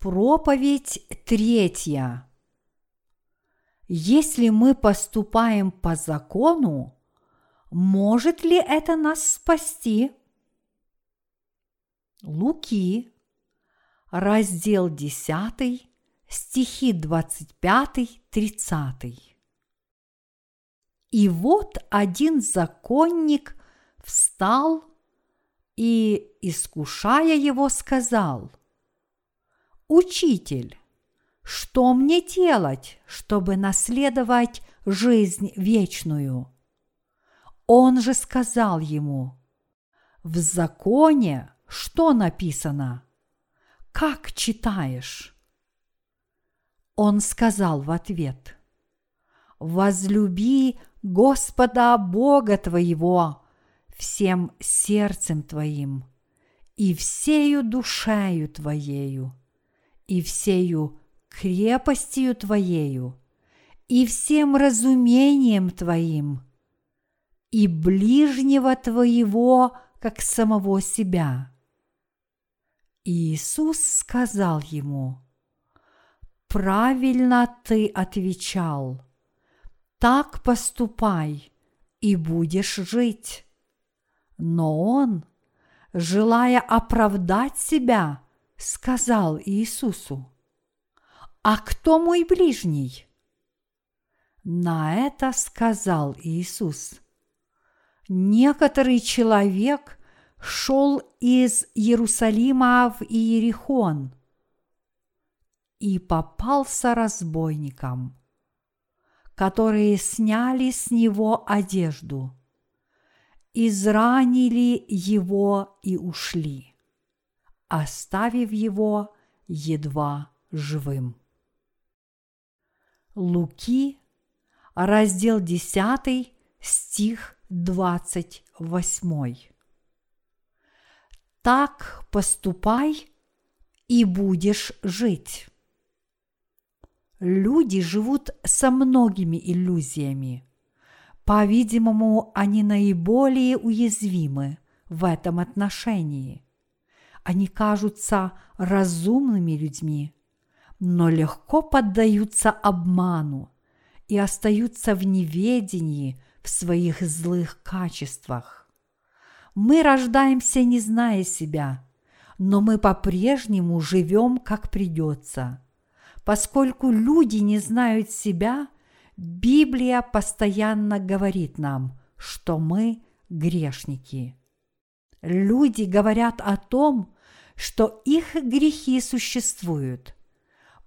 Проповедь третья. Если мы поступаем по закону, может ли это нас спасти? Луки, раздел 10, стихи 25-30. И вот один законник встал и, искушая его, сказал – Учитель, что мне делать, чтобы наследовать жизнь вечную? Он же сказал ему, в законе что написано? Как читаешь? Он сказал в ответ, возлюби Господа Бога твоего всем сердцем твоим и всею душею твоею и всею крепостью Твоею, и всем разумением Твоим, и ближнего Твоего, как самого себя. Иисус сказал ему, «Правильно ты отвечал, так поступай, и будешь жить». Но он, желая оправдать себя, сказал Иисусу, «А кто мой ближний?» На это сказал Иисус, «Некоторый человек шел из Иерусалима в Иерихон и попался разбойникам, которые сняли с него одежду, изранили его и ушли оставив его едва живым. Луки, раздел 10, стих 28. Так поступай и будешь жить. Люди живут со многими иллюзиями. По-видимому, они наиболее уязвимы в этом отношении – они кажутся разумными людьми, но легко поддаются обману и остаются в неведении в своих злых качествах. Мы рождаемся, не зная себя, но мы по-прежнему живем, как придется. Поскольку люди не знают себя, Библия постоянно говорит нам, что мы грешники – Люди говорят о том, что их грехи существуют.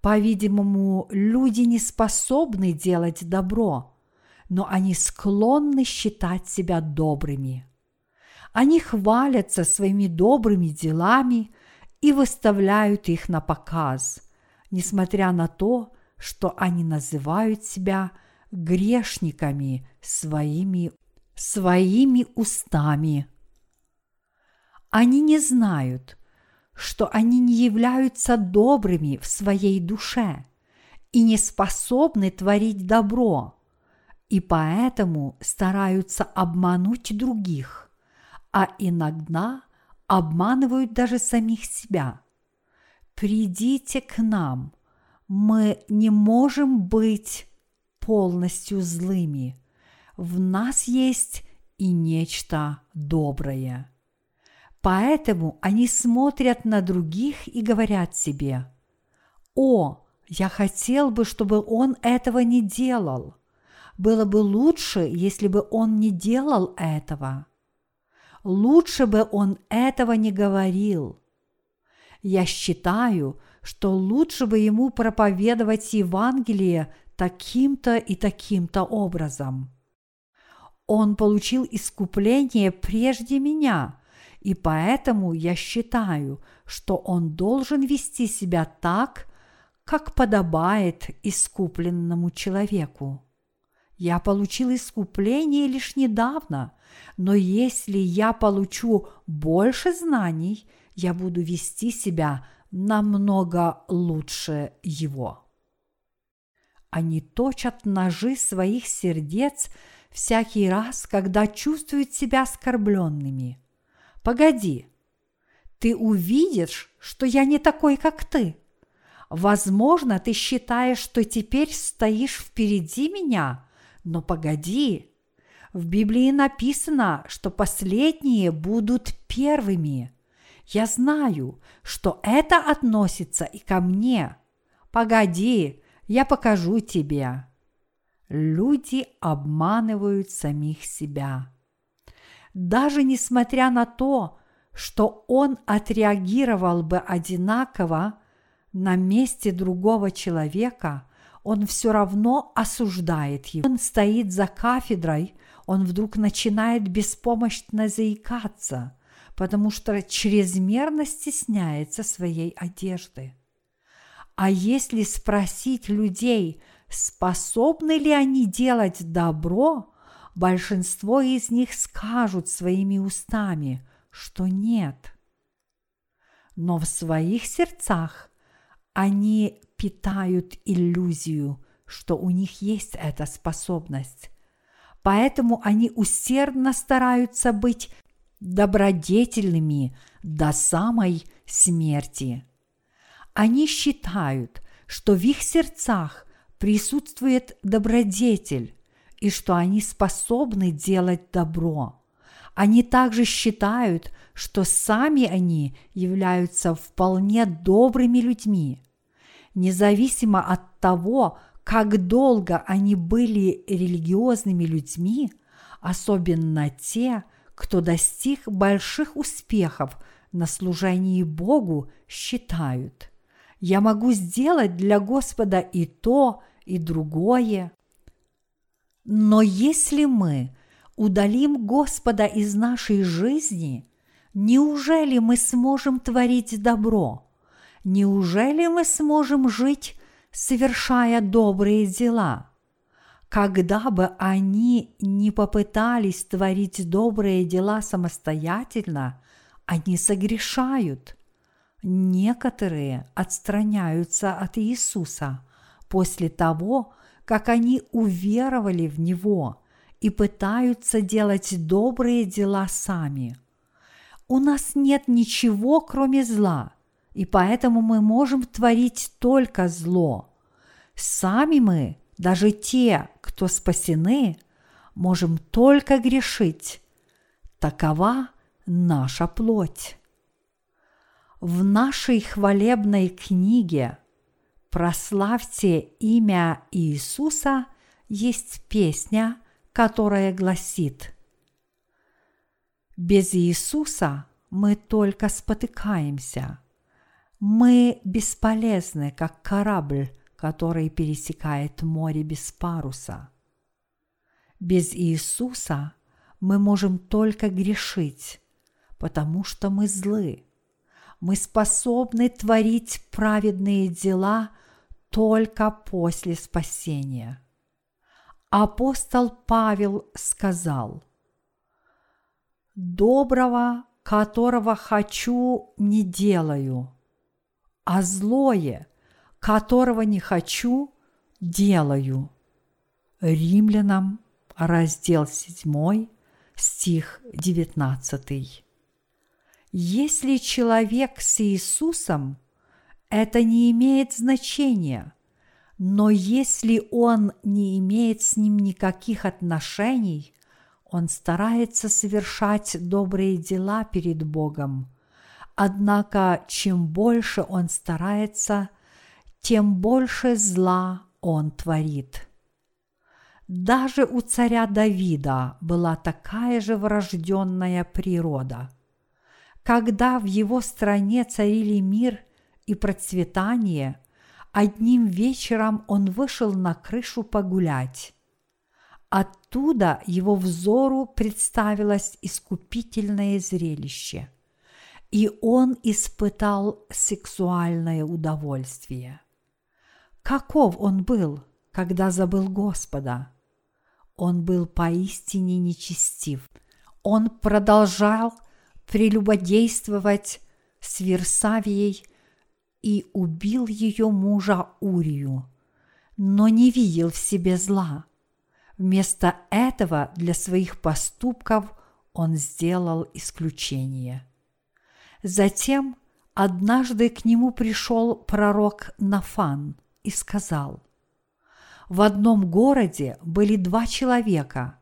По-видимому, люди не способны делать добро, но они склонны считать себя добрыми. Они хвалятся своими добрыми делами и выставляют их на показ, несмотря на то, что они называют себя грешниками своими, своими устами – они не знают, что они не являются добрыми в своей душе и не способны творить добро, и поэтому стараются обмануть других, а иногда обманывают даже самих себя. Придите к нам, мы не можем быть полностью злыми. В нас есть и нечто доброе. Поэтому они смотрят на других и говорят себе, «О, я хотел бы, чтобы он этого не делал. Было бы лучше, если бы он не делал этого. Лучше бы он этого не говорил. Я считаю, что лучше бы ему проповедовать Евангелие таким-то и таким-то образом. Он получил искупление прежде меня – и поэтому я считаю, что он должен вести себя так, как подобает искупленному человеку. Я получил искупление лишь недавно, но если я получу больше знаний, я буду вести себя намного лучше его. Они точат ножи своих сердец всякий раз, когда чувствуют себя оскорбленными – Погоди, ты увидишь, что я не такой, как ты. Возможно, ты считаешь, что теперь стоишь впереди меня, но погоди. В Библии написано, что последние будут первыми. Я знаю, что это относится и ко мне. Погоди, я покажу тебе. Люди обманывают самих себя. Даже несмотря на то, что он отреагировал бы одинаково на месте другого человека, он все равно осуждает его. Он стоит за кафедрой, он вдруг начинает беспомощно заикаться, потому что чрезмерно стесняется своей одежды. А если спросить людей, способны ли они делать добро, большинство из них скажут своими устами, что нет. Но в своих сердцах они питают иллюзию, что у них есть эта способность. Поэтому они усердно стараются быть добродетельными до самой смерти. Они считают, что в их сердцах присутствует добродетель и что они способны делать добро. Они также считают, что сами они являются вполне добрыми людьми. Независимо от того, как долго они были религиозными людьми, особенно те, кто достиг больших успехов на служении Богу, считают, я могу сделать для Господа и то, и другое. Но если мы удалим Господа из нашей жизни, неужели мы сможем творить добро? Неужели мы сможем жить, совершая добрые дела? Когда бы они не попытались творить добрые дела самостоятельно, они согрешают. Некоторые отстраняются от Иисуса после того, как они уверовали в Него и пытаются делать добрые дела сами. У нас нет ничего, кроме зла, и поэтому мы можем творить только зло. Сами мы, даже те, кто спасены, можем только грешить. Такова наша плоть. В нашей хвалебной книге «Прославьте имя Иисуса» есть песня, которая гласит «Без Иисуса мы только спотыкаемся. Мы бесполезны, как корабль, который пересекает море без паруса. Без Иисуса мы можем только грешить, потому что мы злы. Мы способны творить праведные дела – только после спасения. Апостол Павел сказал, «Доброго, которого хочу, не делаю, а злое, которого не хочу, делаю». Римлянам, раздел 7, стих 19. Если человек с Иисусом – это не имеет значения. Но если он не имеет с ним никаких отношений, он старается совершать добрые дела перед Богом. Однако, чем больше он старается, тем больше зла он творит. Даже у царя Давида была такая же врожденная природа. Когда в его стране царили мир – и процветание, одним вечером он вышел на крышу погулять. Оттуда его взору представилось искупительное зрелище, и он испытал сексуальное удовольствие. Каков он был, когда забыл Господа? Он был поистине нечестив. Он продолжал прелюбодействовать с Версавией и убил ее мужа Урию, но не видел в себе зла. Вместо этого для своих поступков он сделал исключение. Затем Однажды к нему пришел пророк Нафан и сказал, «В одном городе были два человека,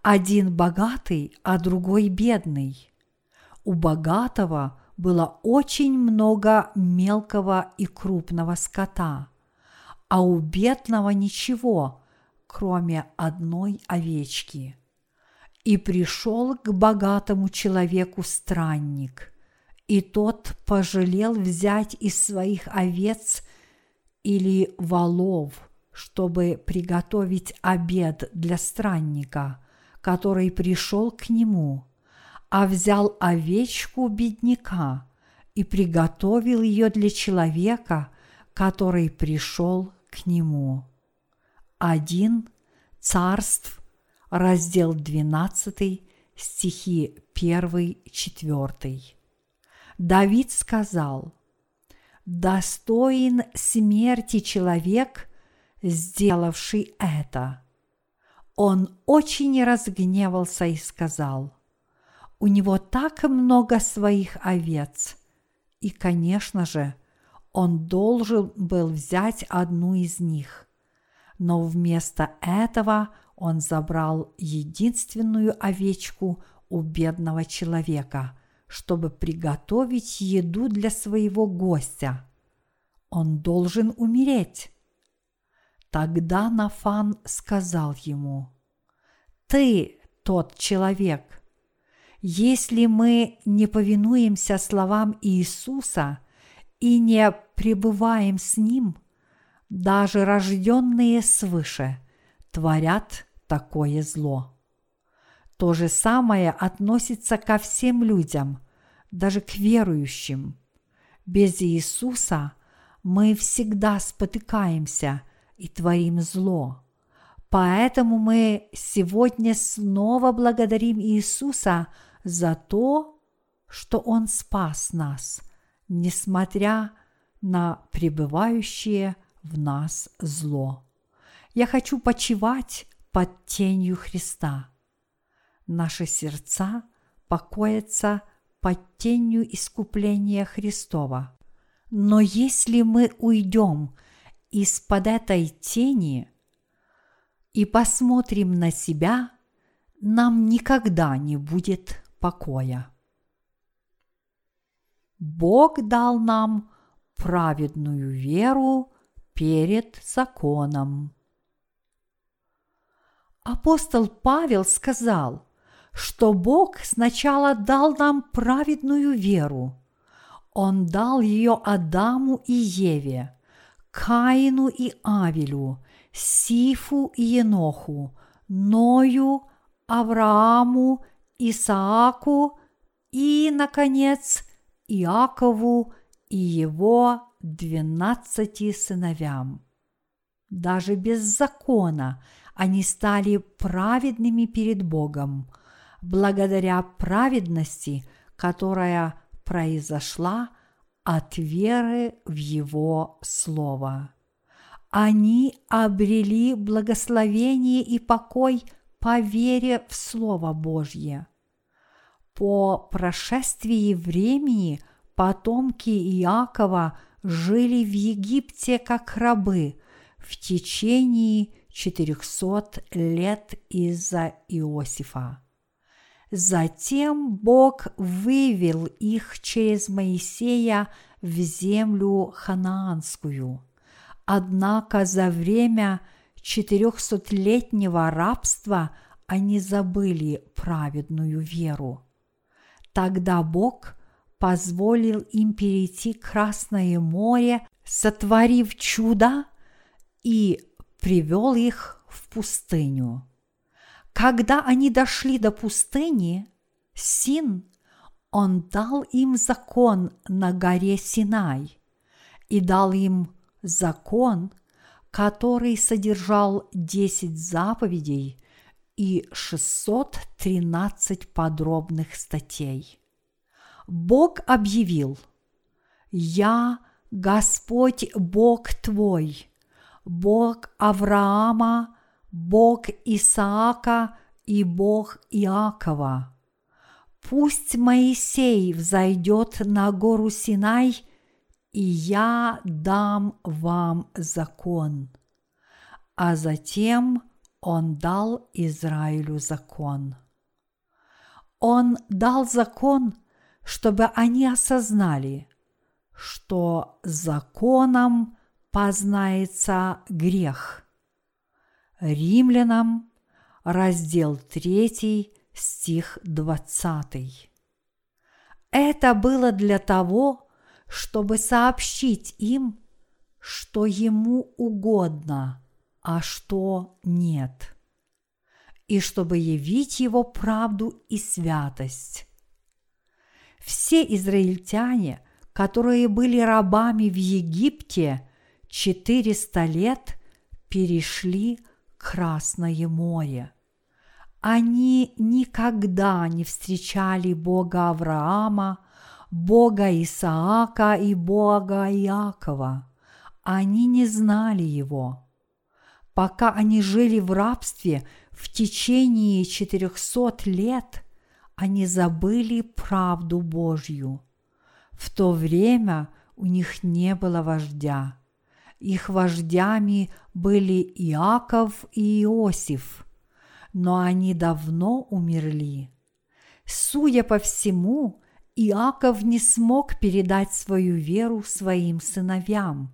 один богатый, а другой бедный. У богатого было очень много мелкого и крупного скота, а у бедного ничего, кроме одной овечки. И пришел к богатому человеку странник, и тот пожалел взять из своих овец или волов, чтобы приготовить обед для странника, который пришел к нему, а взял овечку бедняка и приготовил ее для человека, который пришел к нему. Один Царств, раздел 12, стихи 1-4. Давид сказал, «Достоин смерти человек, сделавший это». Он очень разгневался и сказал, «У него так много своих овец, и, конечно же, он должен был взять одну из них. Но вместо этого он забрал единственную овечку у бедного человека, чтобы приготовить еду для своего гостя. Он должен умереть. Тогда Нафан сказал ему, «Ты тот человек. Если мы не повинуемся словам Иисуса и не пребываем с Ним, даже рожденные свыше творят такое зло. То же самое относится ко всем людям, даже к верующим. Без Иисуса мы всегда спотыкаемся и творим зло. Поэтому мы сегодня снова благодарим Иисуса за то, что Он спас нас, несмотря на пребывающее в нас зло. Я хочу почивать под тенью Христа. Наши сердца покоятся под тенью искупления Христова. Но если мы уйдем из-под этой тени и посмотрим на себя, нам никогда не будет покоя. Бог дал нам праведную веру перед законом. Апостол Павел сказал, что Бог сначала дал нам праведную веру. Он дал ее Адаму и Еве, Каину и Авелю, Сифу и Еноху, Ною, Аврааму, Исааку и, наконец, Иакову и его двенадцати сыновьям. Даже без закона они стали праведными перед Богом, благодаря праведности, которая произошла от веры в Его Слово. Они обрели благословение и покой по вере в Слово Божье. По прошествии времени потомки Иакова – жили в Египте как рабы в течение 400 лет из-за Иосифа. Затем Бог вывел их через Моисея в землю ханаанскую. Однако за время четырехсотлетнего рабства они забыли праведную веру. Тогда Бог – позволил им перейти Красное море, сотворив чудо и привел их в пустыню. Когда они дошли до пустыни, Син, он дал им закон на горе Синай и дал им закон, который содержал десять заповедей и 613 подробных статей. Бог объявил, «Я Господь Бог твой, Бог Авраама, Бог Исаака и Бог Иакова. Пусть Моисей взойдет на гору Синай, и я дам вам закон. А затем он дал Израилю закон. Он дал закон, чтобы они осознали, что законом познается грех. Римлянам, раздел 3, стих 20. Это было для того, чтобы сообщить им, что ему угодно, а что нет, и чтобы явить его правду и святость. Все израильтяне, которые были рабами в Египте 400 лет, перешли Красное море. Они никогда не встречали Бога Авраама, Бога Исаака и Бога Иакова. Они не знали Его. Пока они жили в рабстве в течение 400 лет, они забыли правду Божью. В то время у них не было вождя. Их вождями были Иаков и Иосиф, но они давно умерли. Судя по всему, Иаков не смог передать свою веру своим сыновьям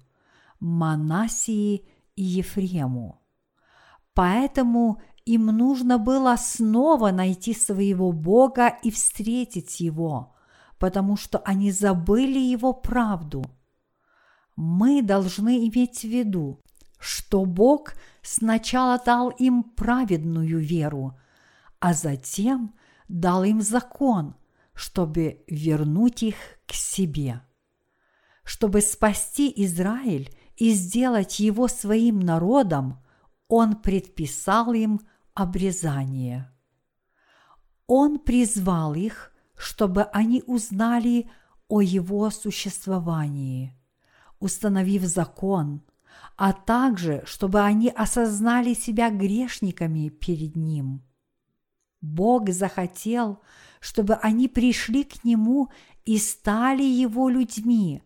Манасии Ефрему. Поэтому им нужно было снова найти своего Бога и встретить Его, потому что они забыли Его правду. Мы должны иметь в виду, что Бог сначала дал им праведную веру, а затем дал им закон, чтобы вернуть их к себе. Чтобы спасти Израиль и сделать его своим народом, Он предписал им обрезание. Он призвал их, чтобы они узнали о его существовании, установив закон, а также чтобы они осознали себя грешниками перед Ним. Бог захотел, чтобы они пришли к Нему и стали Его людьми,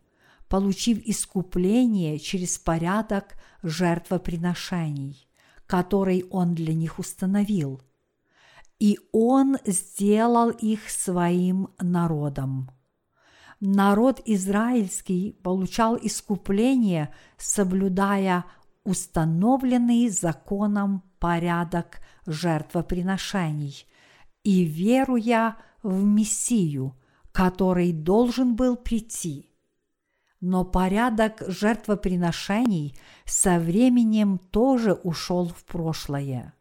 получив искупление через порядок жертвоприношений который Он для них установил. И Он сделал их своим народом. Народ израильский получал искупление, соблюдая установленный законом порядок жертвоприношений и веруя в Мессию, который должен был прийти – но порядок жертвоприношений со временем тоже ушел в прошлое.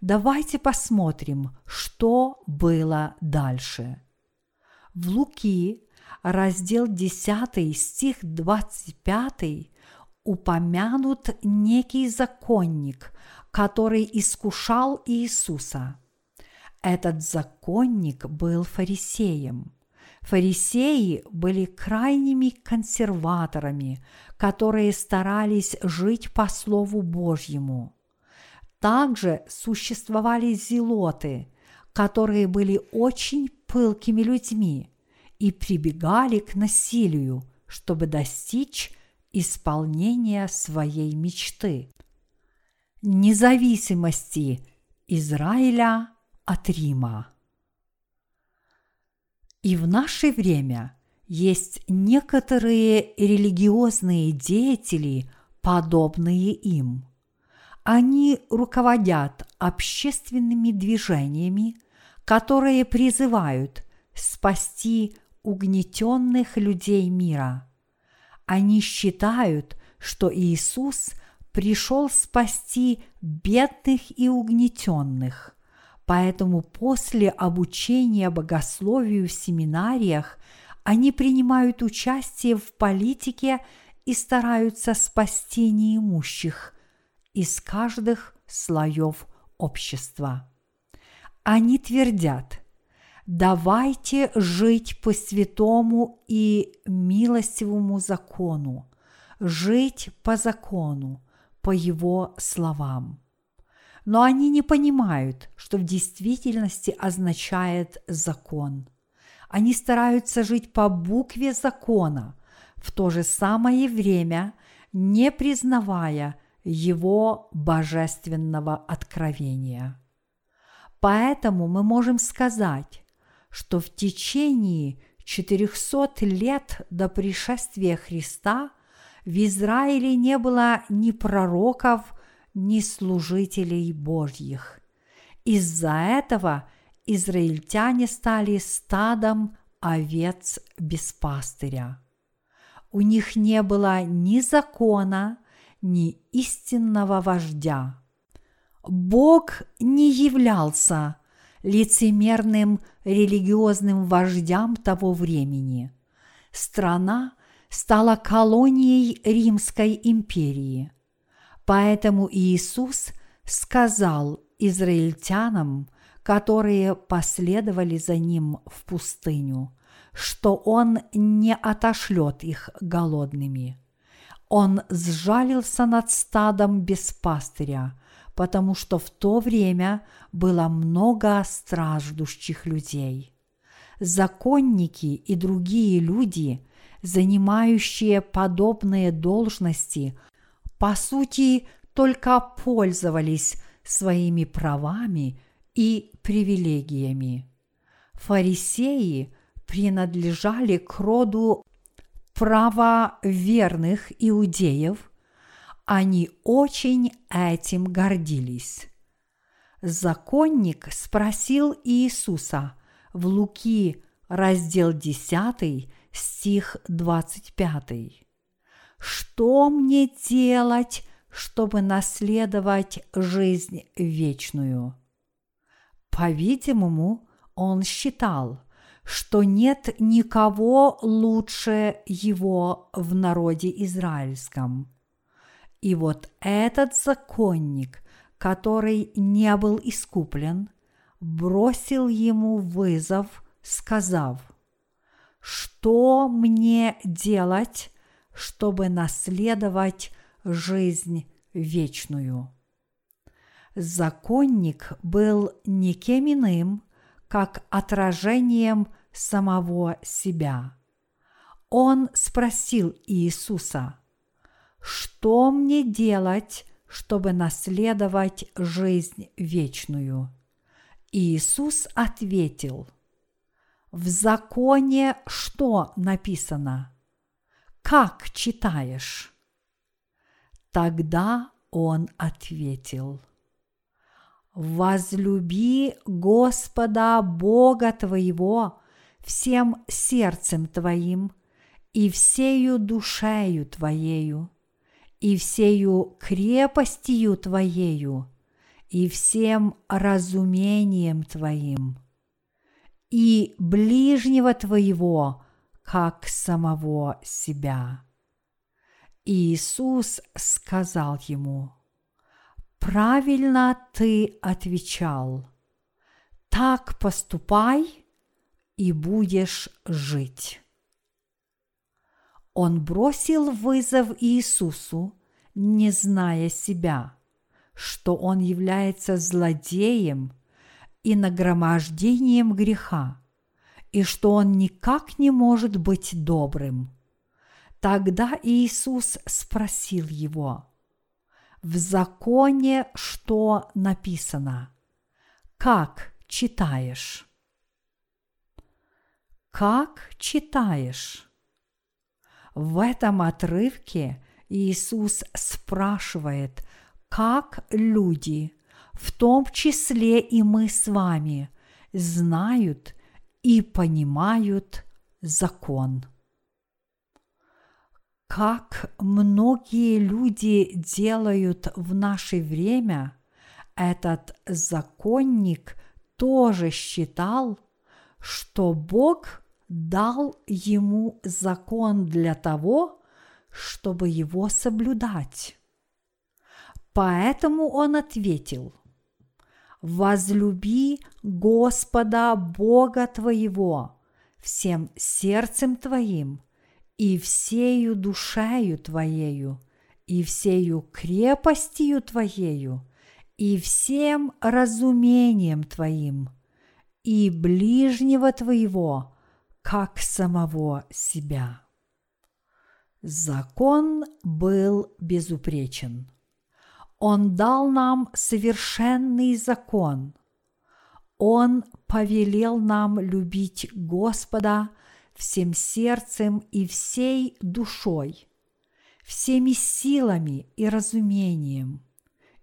Давайте посмотрим, что было дальше. В Луки, раздел 10, стих 25, упомянут некий законник, который искушал Иисуса. Этот законник был фарисеем – Фарисеи были крайними консерваторами, которые старались жить по Слову Божьему. Также существовали зелоты, которые были очень пылкими людьми и прибегали к насилию, чтобы достичь исполнения своей мечты – независимости Израиля от Рима. И в наше время есть некоторые религиозные деятели, подобные им. Они руководят общественными движениями, которые призывают спасти угнетенных людей мира. Они считают, что Иисус пришел спасти бедных и угнетенных – Поэтому после обучения богословию в семинариях они принимают участие в политике и стараются спасти неимущих из каждых слоев общества. Они твердят, давайте жить по святому и милостивому закону, жить по закону, по его словам. Но они не понимают, что в действительности означает закон. Они стараются жить по букве закона, в то же самое время не признавая его божественного откровения. Поэтому мы можем сказать, что в течение 400 лет до пришествия Христа в Израиле не было ни пророков, ни служителей Божьих. Из-за этого израильтяне стали стадом овец без пастыря. У них не было ни закона, ни истинного вождя. Бог не являлся лицемерным религиозным вождям того времени. Страна стала колонией Римской империи. Поэтому Иисус сказал израильтянам, которые последовали за ним в пустыню, что Он не отошлет их голодными. Он сжалился над стадом без пастыря, потому что в то время было много страждущих людей. Законники и другие люди, занимающие подобные должности, по сути только пользовались своими правами и привилегиями. Фарисеи принадлежали к роду правоверных иудеев, они очень этим гордились. Законник спросил Иисуса в Луки, раздел 10, стих 25. «Что мне делать, чтобы наследовать жизнь вечную?» По-видимому, он считал, что нет никого лучше его в народе израильском. И вот этот законник, который не был искуплен, бросил ему вызов, сказав, «Что мне делать, чтобы наследовать жизнь вечную?» Законник был никем иным, как отражением самого себя. Он спросил Иисуса, что мне делать, чтобы наследовать жизнь вечную? Иисус ответил, в законе что написано? Как читаешь? Тогда он ответил, возлюби Господа Бога твоего всем сердцем твоим и всею душею твоею и всею крепостью Твоею, и всем разумением Твоим, и ближнего Твоего, как самого себя. Иисус сказал ему, «Правильно ты отвечал, так поступай и будешь жить». Он бросил вызов Иисусу, не зная себя, что он является злодеем и нагромождением греха, и что он никак не может быть добрым. Тогда Иисус спросил его, «В законе что написано? Как читаешь?» «Как читаешь?» В этом отрывке Иисус спрашивает, как люди, в том числе и мы с вами, знают и понимают закон. Как многие люди делают в наше время, этот законник тоже считал, что Бог дал ему закон для того, чтобы его соблюдать. Поэтому он ответил, «Возлюби Господа Бога твоего всем сердцем твоим и всею душею твоею и всею крепостью твоею и всем разумением твоим, и ближнего твоего, как самого себя. Закон был безупречен. Он дал нам совершенный закон. Он повелел нам любить Господа всем сердцем и всей душой, всеми силами и разумением,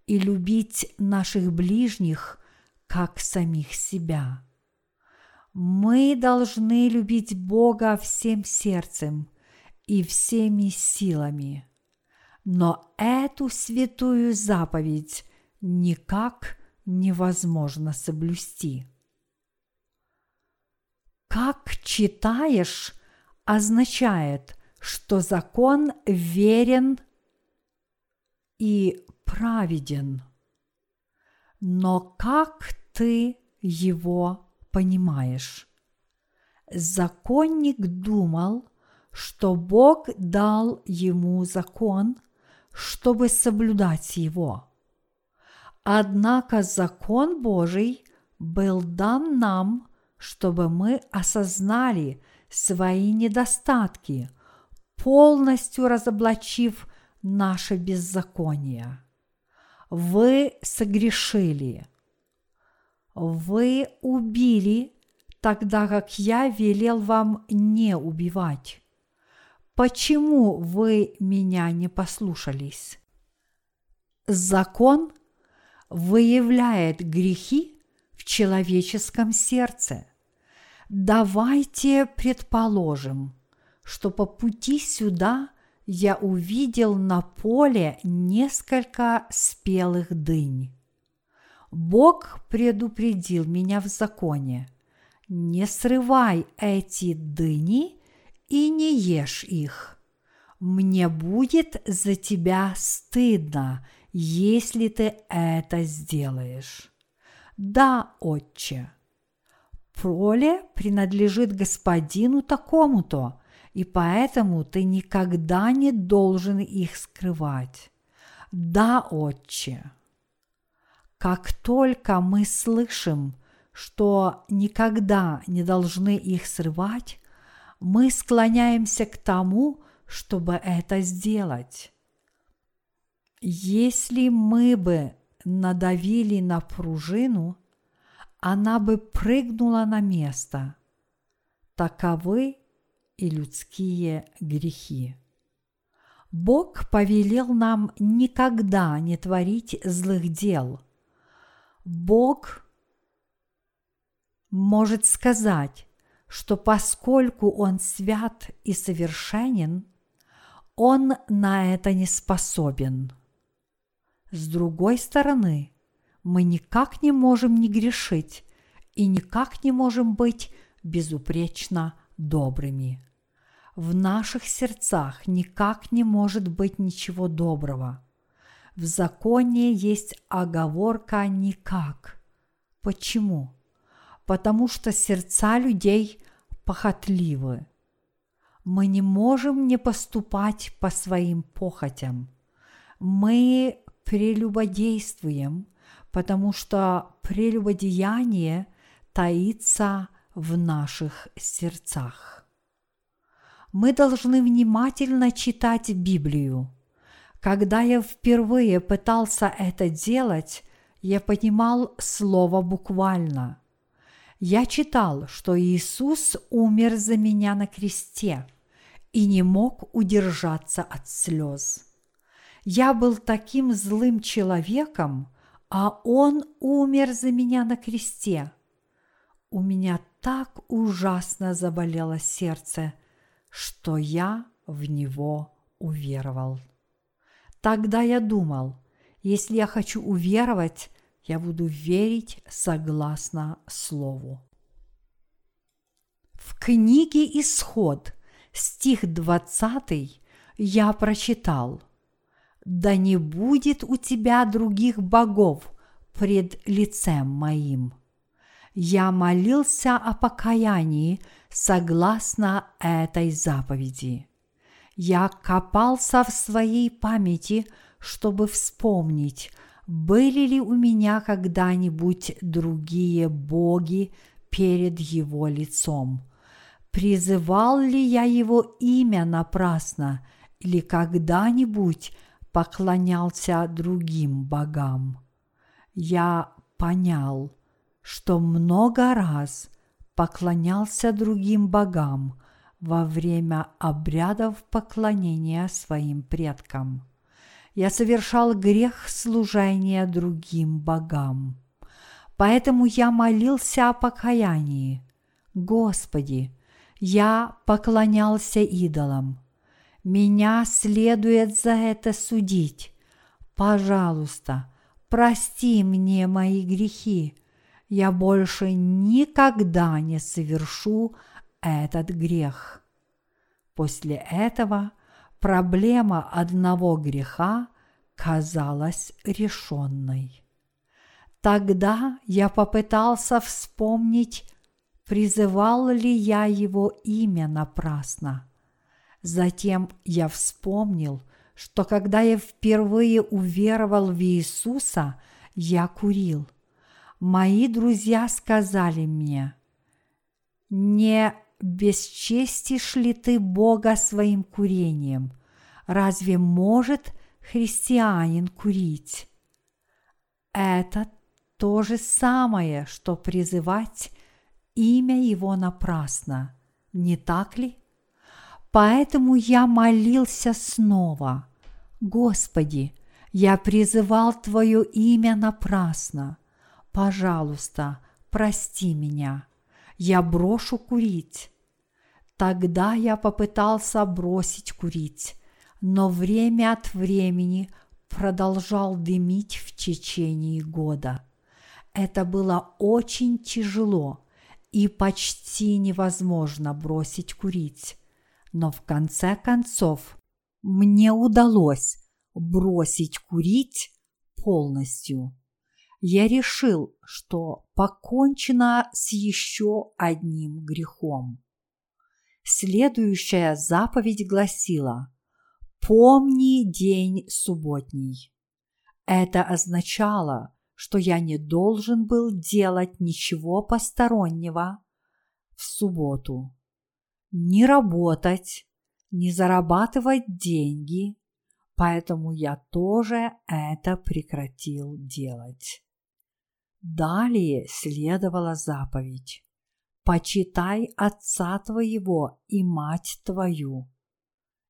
и любить наших ближних, как самих себя. Мы должны любить Бога всем сердцем и всеми силами. Но эту святую заповедь никак невозможно соблюсти. Как читаешь, означает, что закон верен и праведен. Но как ты его понимаешь? Законник думал, что Бог дал ему закон, чтобы соблюдать его. Однако закон Божий был дан нам, чтобы мы осознали свои недостатки, полностью разоблачив наше беззаконие. Вы согрешили. Вы убили, тогда как я велел вам не убивать. Почему вы меня не послушались? Закон выявляет грехи в человеческом сердце. Давайте предположим, что по пути сюда я увидел на поле несколько спелых дынь. Бог предупредил меня в законе. Не срывай эти дыни и не ешь их. Мне будет за тебя стыдно, если ты это сделаешь. Да, отче. Поле принадлежит господину такому-то, и поэтому ты никогда не должен их скрывать. Да, отче. Как только мы слышим, что никогда не должны их срывать, мы склоняемся к тому, чтобы это сделать. Если мы бы надавили на пружину, она бы прыгнула на место. Таковы и людские грехи. Бог повелел нам никогда не творить злых дел. Бог может сказать, что поскольку Он свят и совершенен, Он на это не способен. С другой стороны, мы никак не можем не грешить и никак не можем быть безупречно добрыми. В наших сердцах никак не может быть ничего доброго. В законе есть оговорка «никак». Почему? Потому что сердца людей похотливы. Мы не можем не поступать по своим похотям. Мы прелюбодействуем, потому что прелюбодеяние таится в наших сердцах. Мы должны внимательно читать Библию. Когда я впервые пытался это делать, я понимал слово буквально. Я читал, что Иисус умер за меня на кресте и не мог удержаться от слез. Я был таким злым человеком, а Он умер за меня на кресте. У меня так ужасно заболело сердце, что я в него уверовал. Тогда я думал, если я хочу уверовать, я буду верить согласно Слову. В книге Исход, стих 20, я прочитал «Да не будет у тебя других богов пред лицем моим» я молился о покаянии согласно этой заповеди. Я копался в своей памяти, чтобы вспомнить, были ли у меня когда-нибудь другие боги перед его лицом? Призывал ли я его имя напрасно или когда-нибудь поклонялся другим богам? Я понял, что много раз поклонялся другим богам во время обрядов поклонения своим предкам. Я совершал грех служения другим богам. Поэтому я молился о покаянии. Господи, я поклонялся идолам. Меня следует за это судить. Пожалуйста, прости мне мои грехи. Я больше никогда не совершу этот грех. После этого проблема одного греха казалась решенной. Тогда я попытался вспомнить, призывал ли я его имя напрасно. Затем я вспомнил, что когда я впервые уверовал в Иисуса, я курил. Мои друзья сказали мне, не бесчестишь ли ты Бога своим курением? Разве может христианин курить? Это то же самое, что призывать имя Его напрасно, не так ли? Поэтому я молился снова. Господи, я призывал Твое имя напрасно. Пожалуйста, прости меня я брошу курить. Тогда я попытался бросить курить, но время от времени продолжал дымить в течение года. Это было очень тяжело и почти невозможно бросить курить. Но в конце концов мне удалось бросить курить полностью я решил, что покончено с еще одним грехом. Следующая заповедь гласила «Помни день субботний». Это означало, что я не должен был делать ничего постороннего в субботу. Не работать, не зарабатывать деньги, поэтому я тоже это прекратил делать. Далее следовала заповедь «Почитай отца твоего и мать твою».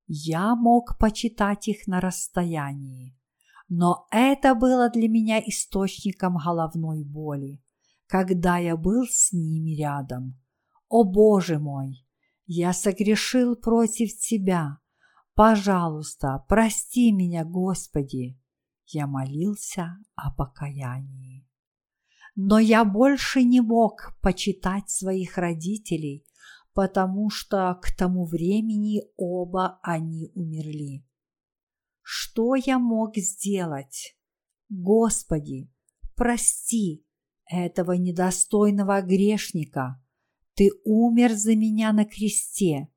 Я мог почитать их на расстоянии, но это было для меня источником головной боли, когда я был с ними рядом. О Боже мой, я согрешил против Тебя. Пожалуйста, прости меня, Господи. Я молился о покаянии но я больше не мог почитать своих родителей, потому что к тому времени оба они умерли. Что я мог сделать? Господи, прости этого недостойного грешника. Ты умер за меня на кресте.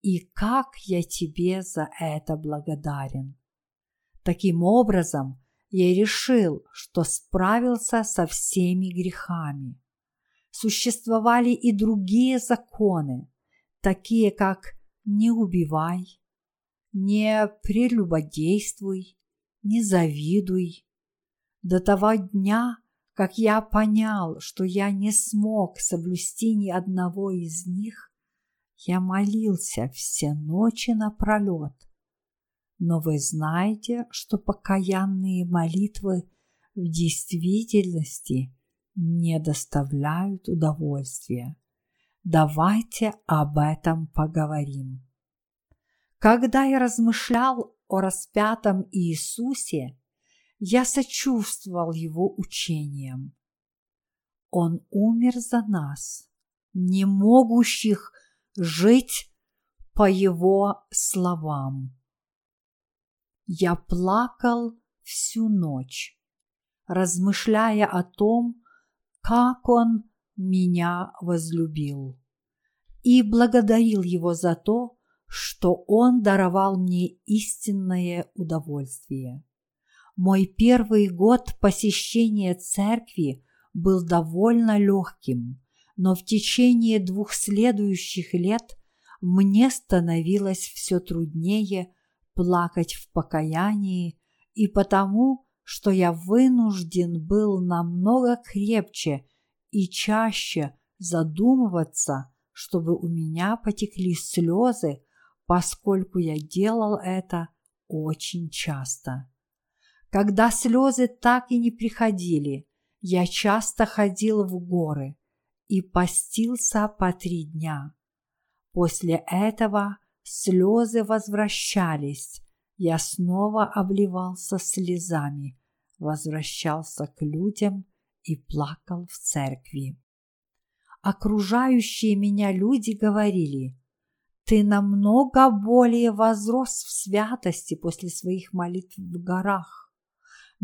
И как я тебе за это благодарен. Таким образом, я решил, что справился со всеми грехами. Существовали и другие законы, такие как «не убивай», «не прелюбодействуй», «не завидуй». До того дня, как я понял, что я не смог соблюсти ни одного из них, я молился все ночи напролет – но вы знаете, что покаянные молитвы в действительности не доставляют удовольствия. Давайте об этом поговорим. Когда я размышлял о распятом Иисусе, я сочувствовал его учениям. Он умер за нас, не могущих жить по его словам. Я плакал всю ночь, размышляя о том, как он меня возлюбил, и благодарил его за то, что он даровал мне истинное удовольствие. Мой первый год посещения церкви был довольно легким, но в течение двух следующих лет мне становилось все труднее плакать в покаянии и потому, что я вынужден был намного крепче и чаще задумываться, чтобы у меня потекли слезы, поскольку я делал это очень часто. Когда слезы так и не приходили, я часто ходил в горы и постился по три дня. После этого слезы возвращались, я снова обливался слезами, возвращался к людям и плакал в церкви. Окружающие меня люди говорили, «Ты намного более возрос в святости после своих молитв в горах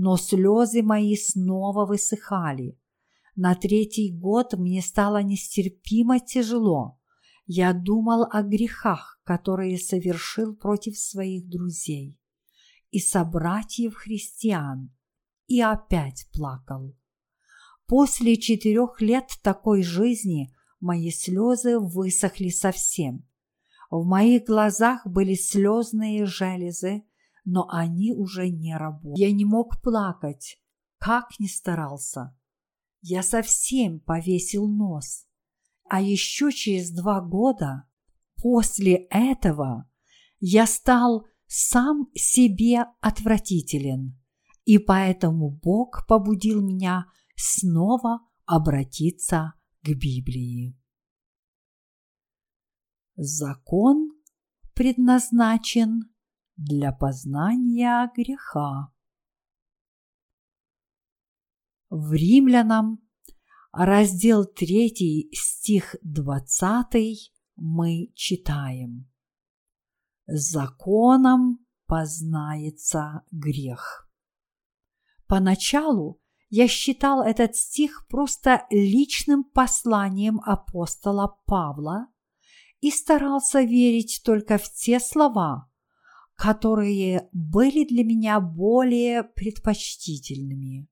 но слезы мои снова высыхали. На третий год мне стало нестерпимо тяжело. Я думал о грехах, которые совершил против своих друзей и собратьев христиан, и опять плакал. После четырех лет такой жизни мои слезы высохли совсем. В моих глазах были слезные железы, но они уже не работали. Я не мог плакать, как ни старался. Я совсем повесил нос. А еще через два года после этого я стал сам себе отвратителен, и поэтому Бог побудил меня снова обратиться к Библии. Закон предназначен для познания греха. В Римлянам, раздел 3, стих 20, мы читаем «Законом познается грех». Поначалу я считал этот стих просто личным посланием апостола Павла и старался верить только в те слова, которые были для меня более предпочтительными.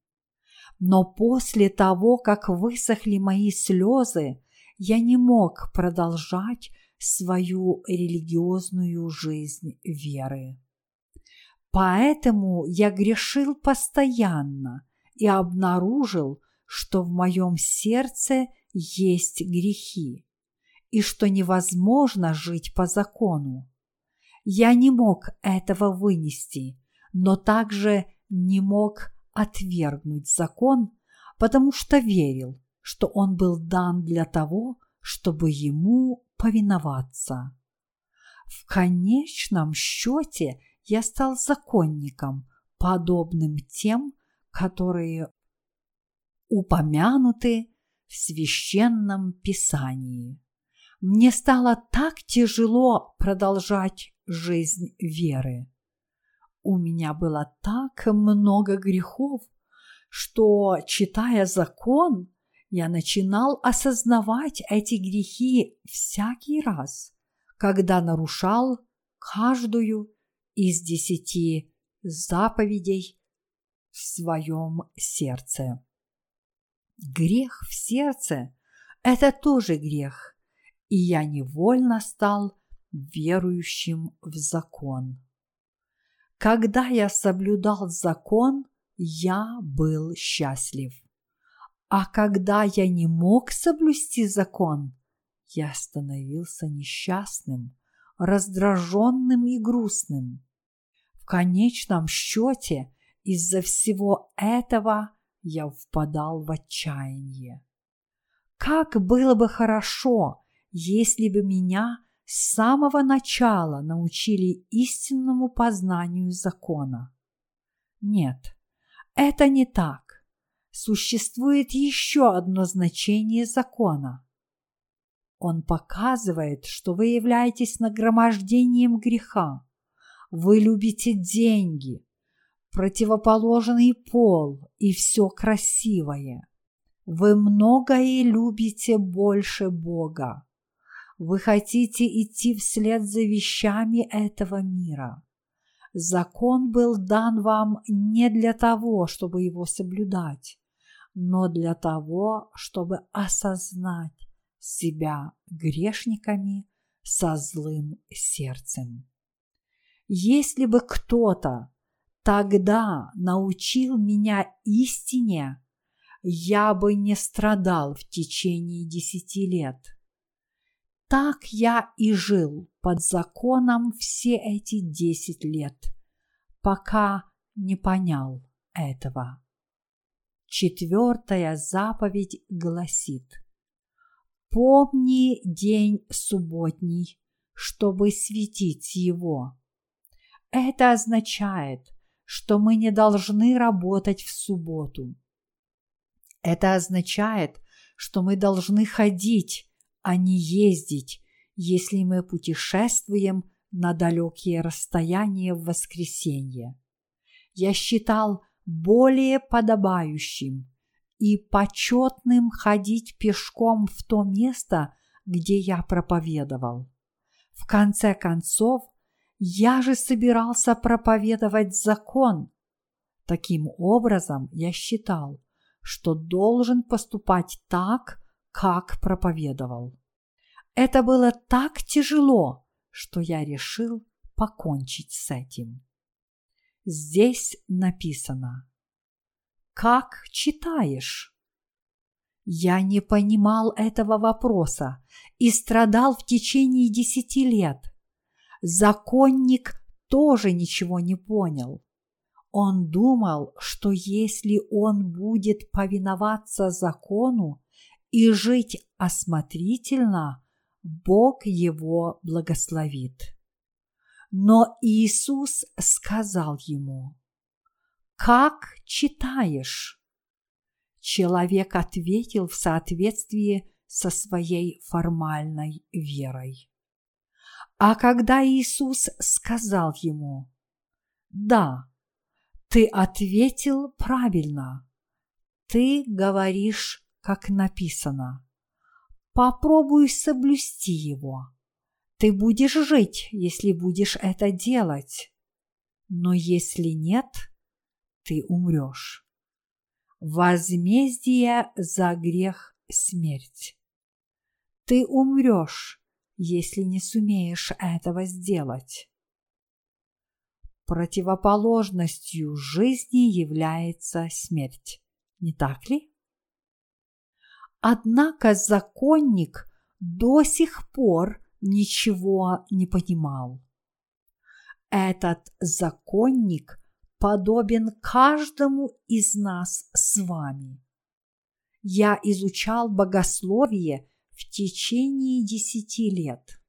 Но после того, как высохли мои слезы, я не мог продолжать свою религиозную жизнь веры. Поэтому я грешил постоянно и обнаружил, что в моем сердце есть грехи и что невозможно жить по закону. Я не мог этого вынести, но также не мог отвергнуть закон, потому что верил, что он был дан для того, чтобы ему повиноваться. В конечном счете я стал законником, подобным тем, которые упомянуты в священном писании. Мне стало так тяжело продолжать жизнь веры. У меня было так много грехов, что, читая закон, я начинал осознавать эти грехи всякий раз, когда нарушал каждую из десяти заповедей в своем сердце. Грех в сердце – это тоже грех, и я невольно стал верующим в закон. Когда я соблюдал закон, я был счастлив. А когда я не мог соблюсти закон, я становился несчастным, раздраженным и грустным. В конечном счете из-за всего этого я впадал в отчаяние. Как было бы хорошо, если бы меня с самого начала научили истинному познанию закона. Нет, это не так. Существует еще одно значение закона. Он показывает, что вы являетесь нагромождением греха. Вы любите деньги, противоположный пол и все красивое. Вы многое любите больше Бога. Вы хотите идти вслед за вещами этого мира. Закон был дан вам не для того, чтобы его соблюдать, но для того, чтобы осознать себя грешниками со злым сердцем. Если бы кто-то тогда научил меня истине, я бы не страдал в течение десяти лет. Так я и жил под законом все эти десять лет, пока не понял этого. Четвертая заповедь гласит «Помни день субботний, чтобы светить его». Это означает, что мы не должны работать в субботу. Это означает, что мы должны ходить, а не ездить, если мы путешествуем на далекие расстояния в воскресенье. Я считал более подобающим и почетным ходить пешком в то место, где я проповедовал. В конце концов, я же собирался проповедовать закон. Таким образом, я считал, что должен поступать так, как проповедовал. Это было так тяжело, что я решил покончить с этим. Здесь написано «Как читаешь?» Я не понимал этого вопроса и страдал в течение десяти лет. Законник тоже ничего не понял. Он думал, что если он будет повиноваться закону и жить осмотрительно, Бог его благословит. Но Иисус сказал ему, «Как читаешь?» Человек ответил в соответствии со своей формальной верой. А когда Иисус сказал ему, «Да, ты ответил правильно. Ты говоришь, как написано. Попробуй соблюсти его. Ты будешь жить, если будешь это делать. Но если нет, ты умрешь. Возмездие за грех – смерть. Ты умрешь, если не сумеешь этого сделать. Противоположностью жизни является смерть, не так ли? Однако законник до сих пор ничего не понимал. Этот законник подобен каждому из нас с вами. Я изучал богословие в течение десяти лет.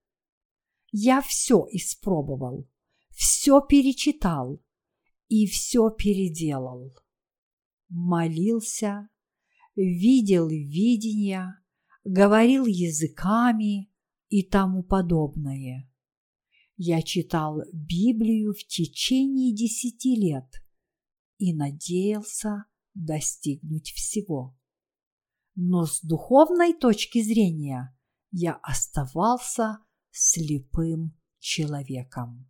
Я все испробовал все перечитал и все переделал. Молился, видел видения, говорил языками и тому подобное. Я читал Библию в течение десяти лет и надеялся достигнуть всего. Но с духовной точки зрения я оставался слепым человеком.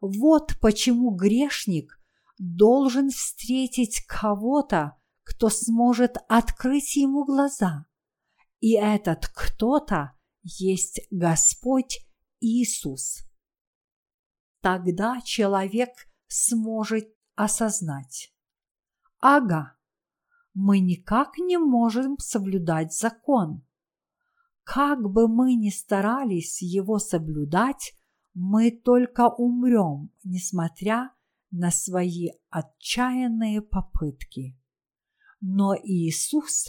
Вот почему грешник должен встретить кого-то, кто сможет открыть ему глаза. И этот кто-то есть Господь Иисус. Тогда человек сможет осознать. Ага, мы никак не можем соблюдать закон. Как бы мы ни старались его соблюдать, мы только умрем, несмотря на свои отчаянные попытки. Но Иисус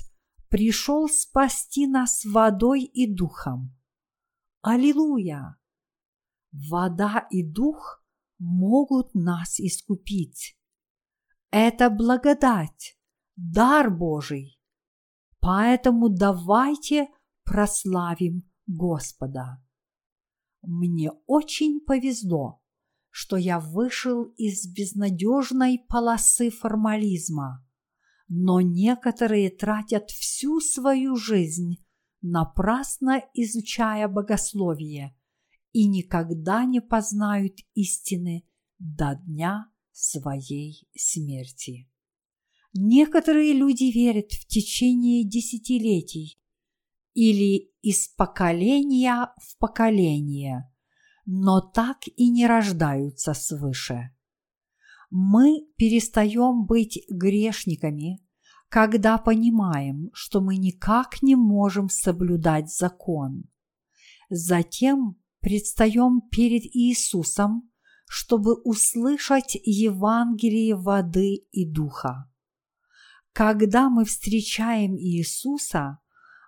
пришел спасти нас водой и духом. Аллилуйя! Вода и дух могут нас искупить. Это благодать, дар Божий. Поэтому давайте прославим Господа. Мне очень повезло, что я вышел из безнадежной полосы формализма, но некоторые тратят всю свою жизнь, напрасно изучая богословие, и никогда не познают истины до дня своей смерти. Некоторые люди верят в течение десятилетий или из поколения в поколение, но так и не рождаются свыше. Мы перестаем быть грешниками, когда понимаем, что мы никак не можем соблюдать закон. Затем предстаем перед Иисусом, чтобы услышать Евангелие воды и духа. Когда мы встречаем Иисуса,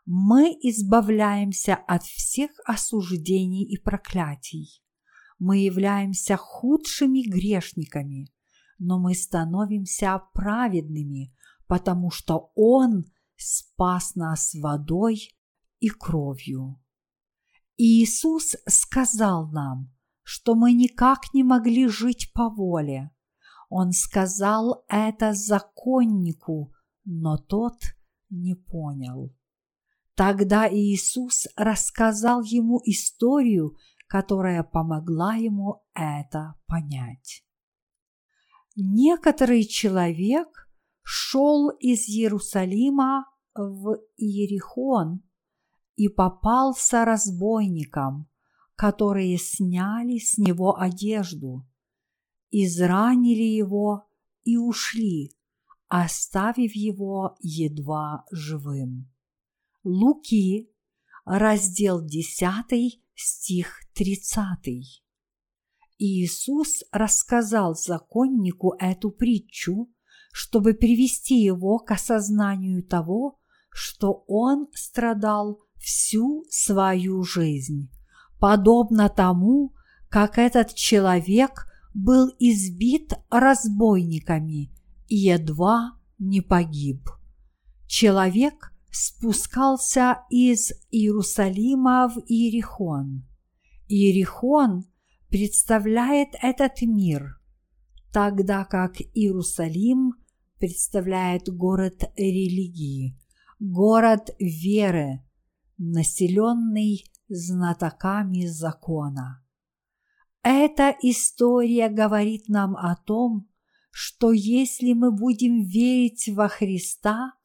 мы избавляемся от всех осуждений и проклятий. Мы являемся худшими грешниками, но мы становимся праведными, потому что Он спас нас водой и кровью. Иисус сказал нам, что мы никак не могли жить по воле. Он сказал это законнику, но тот не понял. Тогда Иисус рассказал ему историю, которая помогла ему это понять. Некоторый человек шел из Иерусалима в Иерихон и попался разбойникам, которые сняли с него одежду, изранили его и ушли, оставив его едва живым. Луки, раздел 10, стих 30. Иисус рассказал законнику эту притчу, чтобы привести его к осознанию того, что он страдал всю свою жизнь, подобно тому, как этот человек был избит разбойниками и едва не погиб. Человек спускался из Иерусалима в Иерихон. Иерихон представляет этот мир, тогда как Иерусалим представляет город религии, город веры, населенный знатоками закона. Эта история говорит нам о том, что если мы будем верить во Христа –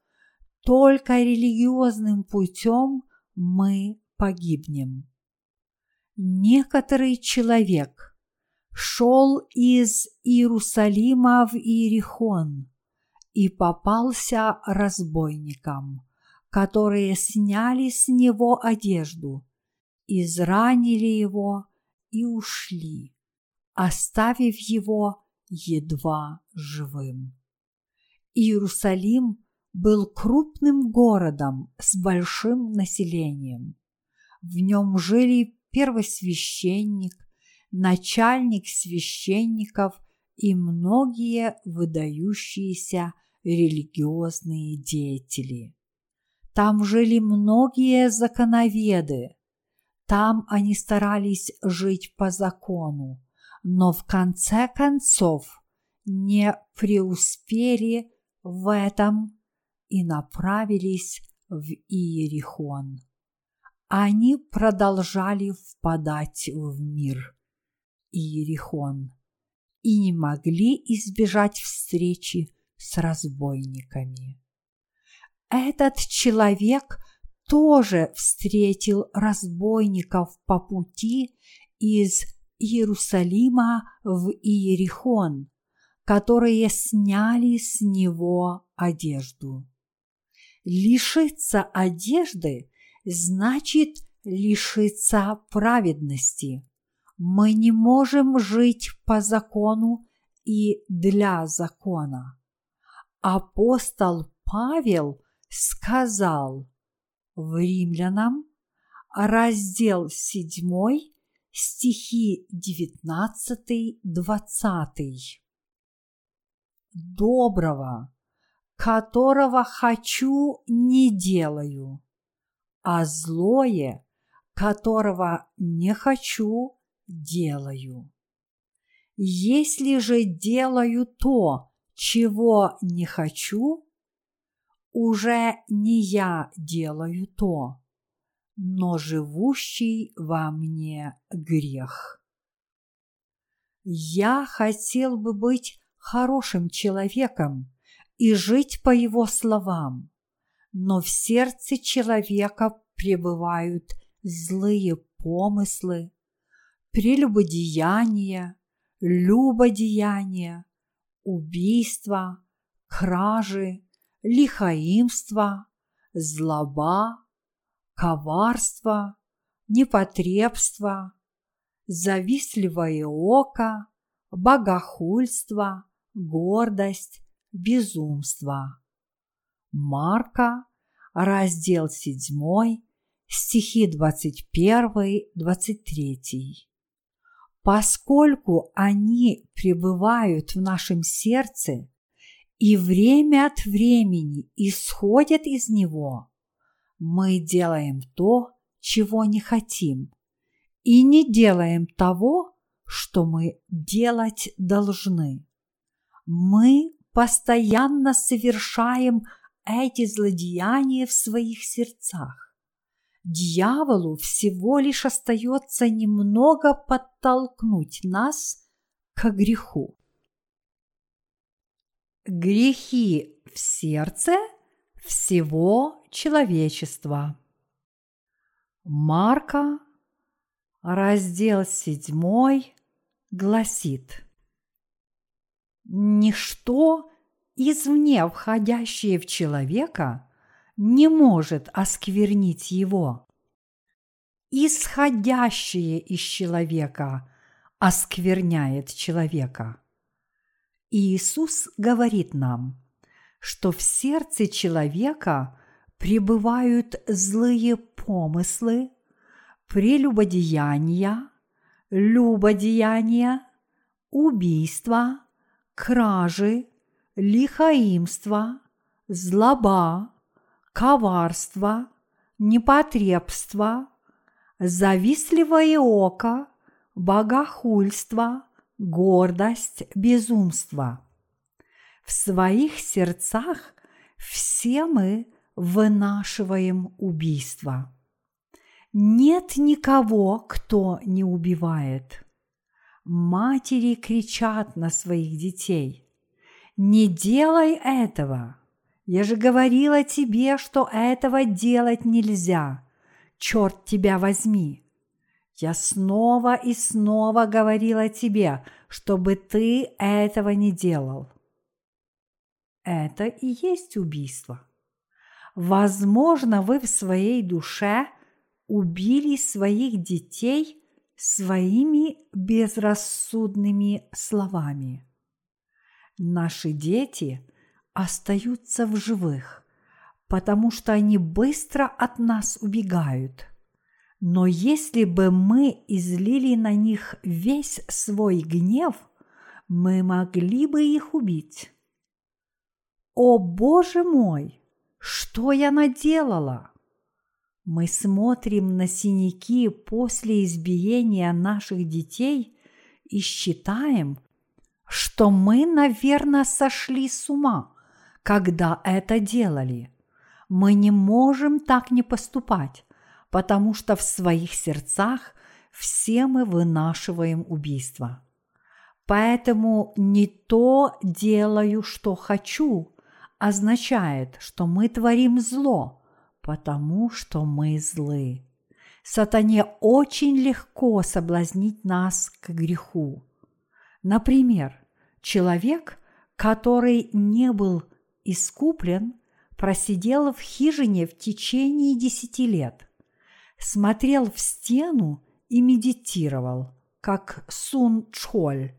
только религиозным путем мы погибнем. Некоторый человек шел из Иерусалима в Иерихон и попался разбойникам, которые сняли с него одежду, изранили его и ушли, оставив его едва живым. Иерусалим был крупным городом с большим населением. В нем жили первосвященник, начальник священников и многие выдающиеся религиозные деятели. Там жили многие законоведы. Там они старались жить по закону, но в конце концов не преуспели в этом и направились в Иерихон. Они продолжали впадать в мир Иерихон и не могли избежать встречи с разбойниками. Этот человек тоже встретил разбойников по пути из Иерусалима в Иерихон, которые сняли с него одежду. Лишиться одежды значит лишиться праведности. Мы не можем жить по закону и для закона. Апостол Павел сказал в Римлянам, раздел 7, стихи 19-20. Доброго, которого хочу, не делаю, а злое, которого не хочу, делаю. Если же делаю то, чего не хочу, уже не я делаю то, но живущий во мне грех. Я хотел бы быть хорошим человеком и жить по его словам, но в сердце человека пребывают злые помыслы, прелюбодеяния, любодеяния, убийства, кражи, лихаимство, злоба, коварство, непотребство, завистливое око, богохульство, гордость, безумство. Марка, раздел 7, стихи 21-23. Поскольку они пребывают в нашем сердце и время от времени исходят из него, мы делаем то, чего не хотим, и не делаем того, что мы делать должны. Мы постоянно совершаем эти злодеяния в своих сердцах. Дьяволу всего лишь остается немного подтолкнуть нас к греху. Грехи в сердце всего человечества. Марка, раздел 7, гласит «Ничто извне входящее в человека не может осквернить его. Исходящее из человека оскверняет человека». Иисус говорит нам, что в сердце человека пребывают злые помыслы, прелюбодеяния, любодеяния, убийства, кражи, лихаимство, злоба, коварство, непотребство, завистливое око, богохульство, гордость, безумство. В своих сердцах все мы вынашиваем убийство. Нет никого, кто не убивает. Матери кричат на своих детей. «Не делай этого! Я же говорила тебе, что этого делать нельзя. Черт тебя возьми!» Я снова и снова говорила тебе, чтобы ты этого не делал. Это и есть убийство. Возможно, вы в своей душе убили своих детей своими безрассудными словами. Наши дети остаются в живых, потому что они быстро от нас убегают. Но если бы мы излили на них весь свой гнев, мы могли бы их убить. О Боже мой, что я наделала? Мы смотрим на синяки после избиения наших детей и считаем, что мы, наверное, сошли с ума, когда это делали. Мы не можем так не поступать, потому что в своих сердцах все мы вынашиваем убийство. Поэтому не то делаю, что хочу, означает, что мы творим зло – потому что мы злы. Сатане очень легко соблазнить нас к греху. Например, человек, который не был искуплен, просидел в хижине в течение десяти лет, смотрел в стену и медитировал, как Сун Чхоль,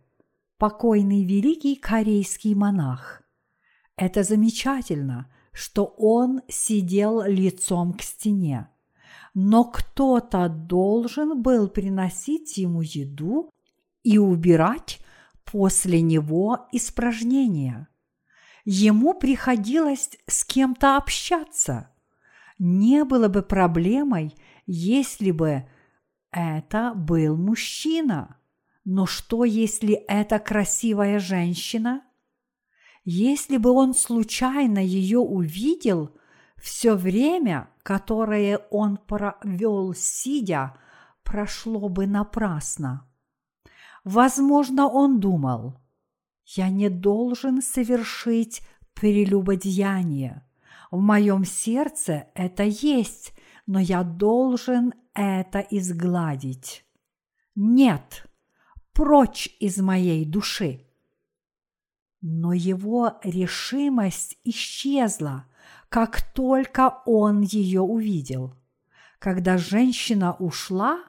покойный великий корейский монах. Это замечательно, что он сидел лицом к стене. Но кто-то должен был приносить ему еду и убирать после него испражнения. Ему приходилось с кем-то общаться. Не было бы проблемой, если бы это был мужчина. Но что, если это красивая женщина – если бы он случайно ее увидел, все время, которое он провел сидя, прошло бы напрасно. Возможно, он думал, «Я не должен совершить прелюбодеяние. В моем сердце это есть, но я должен это изгладить. Нет, прочь из моей души. Но его решимость исчезла, как только он ее увидел. Когда женщина ушла,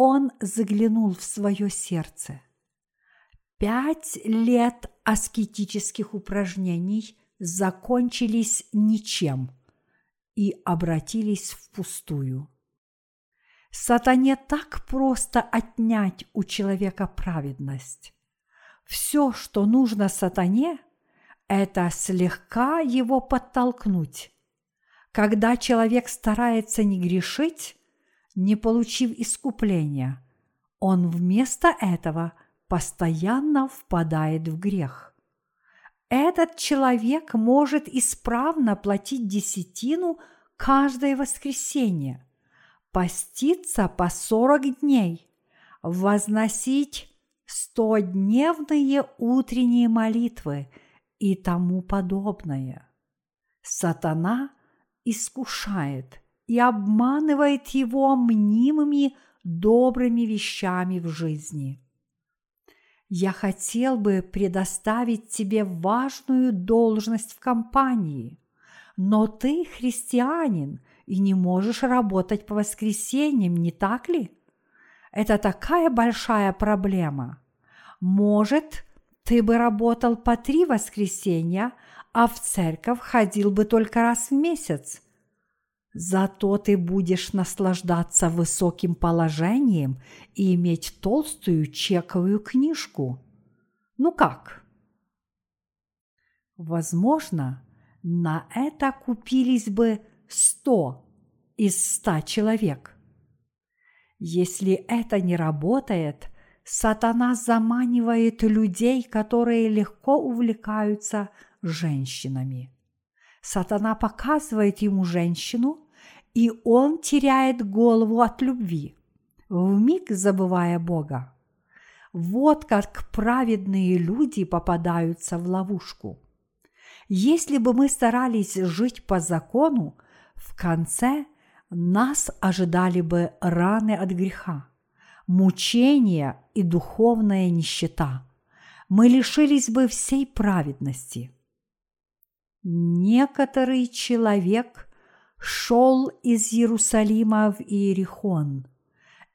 он заглянул в свое сердце. Пять лет аскетических упражнений закончились ничем и обратились впустую. Сатане так просто отнять у человека праведность. Все, что нужно сатане, это слегка его подтолкнуть. Когда человек старается не грешить, не получив искупления, он вместо этого постоянно впадает в грех. Этот человек может исправно платить десятину каждое воскресенье, поститься по сорок дней, возносить стодневные утренние молитвы и тому подобное. Сатана искушает и обманывает его мнимыми добрыми вещами в жизни. Я хотел бы предоставить тебе важную должность в компании, но ты христианин и не можешь работать по воскресеньям, не так ли? Это такая большая проблема. Может, ты бы работал по три воскресенья, а в церковь ходил бы только раз в месяц. Зато ты будешь наслаждаться высоким положением и иметь толстую чековую книжку. Ну как? Возможно, на это купились бы сто из ста человек – если это не работает, сатана заманивает людей, которые легко увлекаются женщинами. Сатана показывает ему женщину, и он теряет голову от любви, вмиг забывая Бога. Вот как праведные люди попадаются в ловушку. Если бы мы старались жить по закону, в конце – нас ожидали бы раны от греха, мучения и духовная нищета. Мы лишились бы всей праведности. Некоторый человек шел из Иерусалима в Иерихон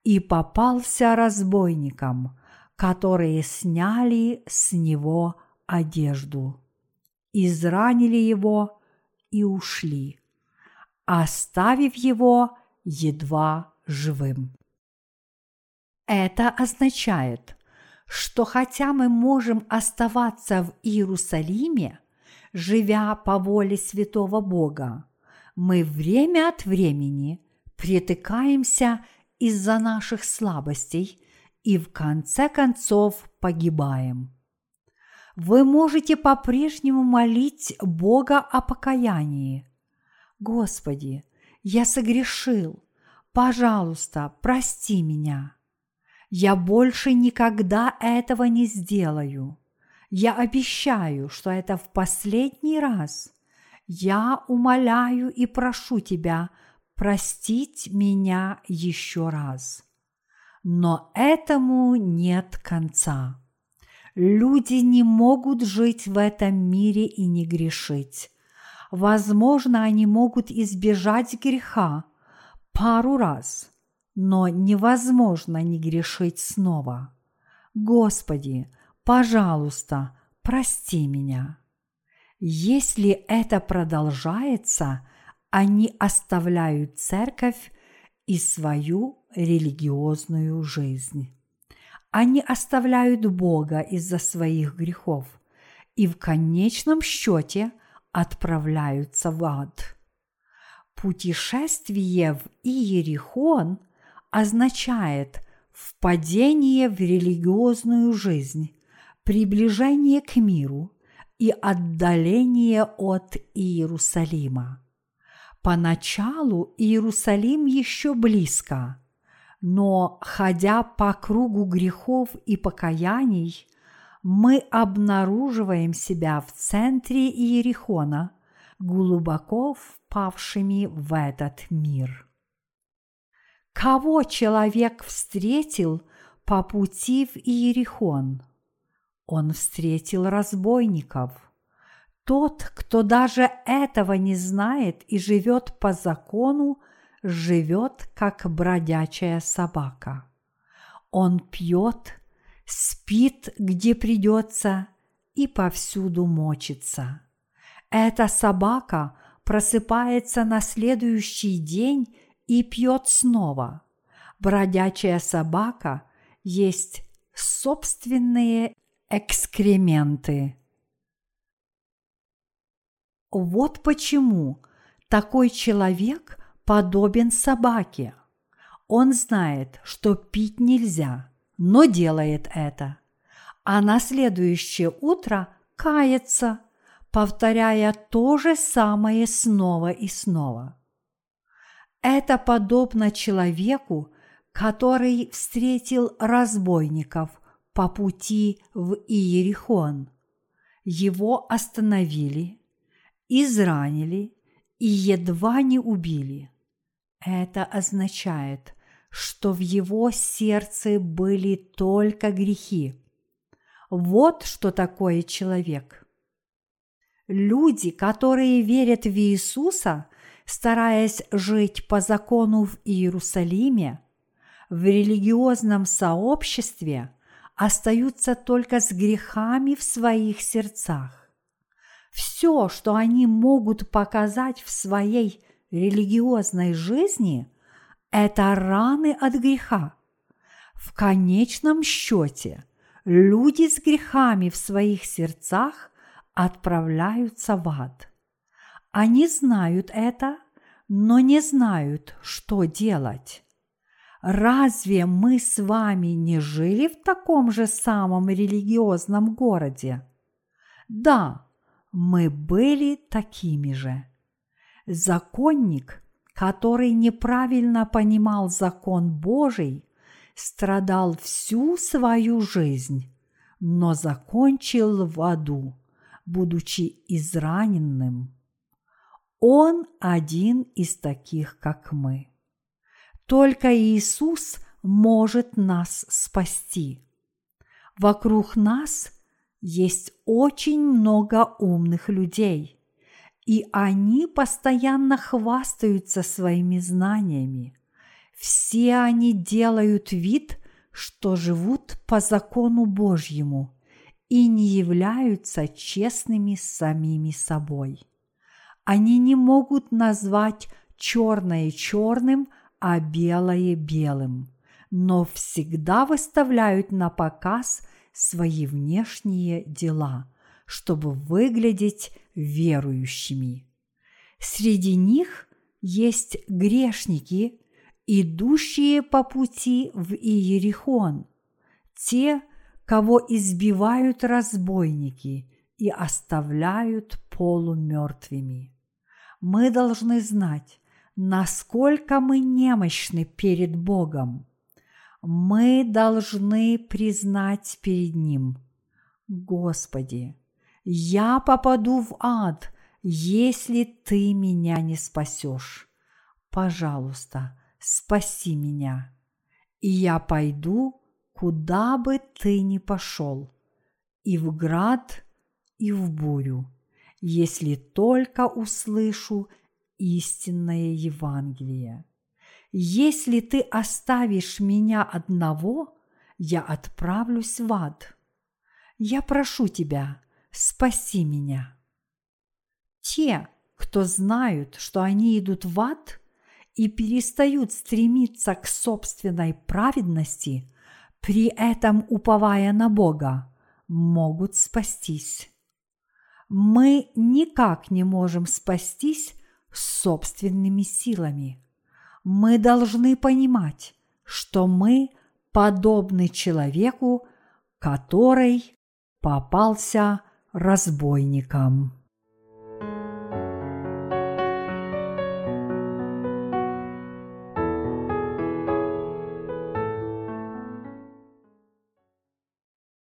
и попался разбойникам, которые сняли с него одежду, изранили его и ушли – оставив его едва живым. Это означает, что хотя мы можем оставаться в Иерусалиме, живя по воле святого Бога, мы время от времени притыкаемся из-за наших слабостей и в конце концов погибаем. Вы можете по-прежнему молить Бога о покаянии – Господи, я согрешил, пожалуйста, прости меня. Я больше никогда этого не сделаю. Я обещаю, что это в последний раз. Я умоляю и прошу Тебя простить меня еще раз. Но этому нет конца. Люди не могут жить в этом мире и не грешить. Возможно, они могут избежать греха пару раз, но невозможно не грешить снова. Господи, пожалуйста, прости меня. Если это продолжается, они оставляют церковь и свою религиозную жизнь. Они оставляют Бога из-за своих грехов, и в конечном счете – отправляются в ад. Путешествие в Иерихон означает впадение в религиозную жизнь, приближение к миру и отдаление от Иерусалима. Поначалу Иерусалим еще близко, Но, ходя по кругу грехов и покаяний, мы обнаруживаем себя в центре Иерихона, глубоко впавшими в этот мир. Кого человек встретил по пути в Иерихон? Он встретил разбойников. Тот, кто даже этого не знает и живет по закону, живет как бродячая собака. Он пьет, спит, где придется, и повсюду мочится. Эта собака просыпается на следующий день и пьет снова. Бродячая собака есть собственные экскременты. Вот почему такой человек подобен собаке. Он знает, что пить нельзя, но делает это. А на следующее утро кается, повторяя то же самое снова и снова. Это подобно человеку, который встретил разбойников по пути в Иерихон. Его остановили, изранили и едва не убили. Это означает, что в его сердце были только грехи. Вот что такое человек. Люди, которые верят в Иисуса, стараясь жить по закону в Иерусалиме, в религиозном сообществе остаются только с грехами в своих сердцах. Все, что они могут показать в своей религиозной жизни, это раны от греха. В конечном счете люди с грехами в своих сердцах отправляются в ад. Они знают это, но не знают, что делать. Разве мы с вами не жили в таком же самом религиозном городе? Да, мы были такими же. Законник, который неправильно понимал закон Божий, страдал всю свою жизнь, но закончил в аду, будучи израненным. Он один из таких, как мы. Только Иисус может нас спасти. Вокруг нас есть очень много умных людей, и они постоянно хвастаются своими знаниями. Все они делают вид, что живут по закону Божьему и не являются честными самими собой. Они не могут назвать черное черным, а белое белым, но всегда выставляют на показ свои внешние дела, чтобы выглядеть верующими. Среди них есть грешники, идущие по пути в Иерихон, те, кого избивают разбойники и оставляют полумертвыми мы должны знать, насколько мы немощны перед Богом. Мы должны признать перед Ним, Господи, я попаду в ад, если Ты меня не спасешь. Пожалуйста, спаси меня, и я пойду, куда бы Ты ни пошел, и в град, и в бурю если только услышу истинное Евангелие. Если ты оставишь меня одного, я отправлюсь в ад. Я прошу тебя, спаси меня. Те, кто знают, что они идут в ад и перестают стремиться к собственной праведности, при этом уповая на Бога, могут спастись мы никак не можем спастись собственными силами. Мы должны понимать, что мы подобны человеку, который попался разбойником.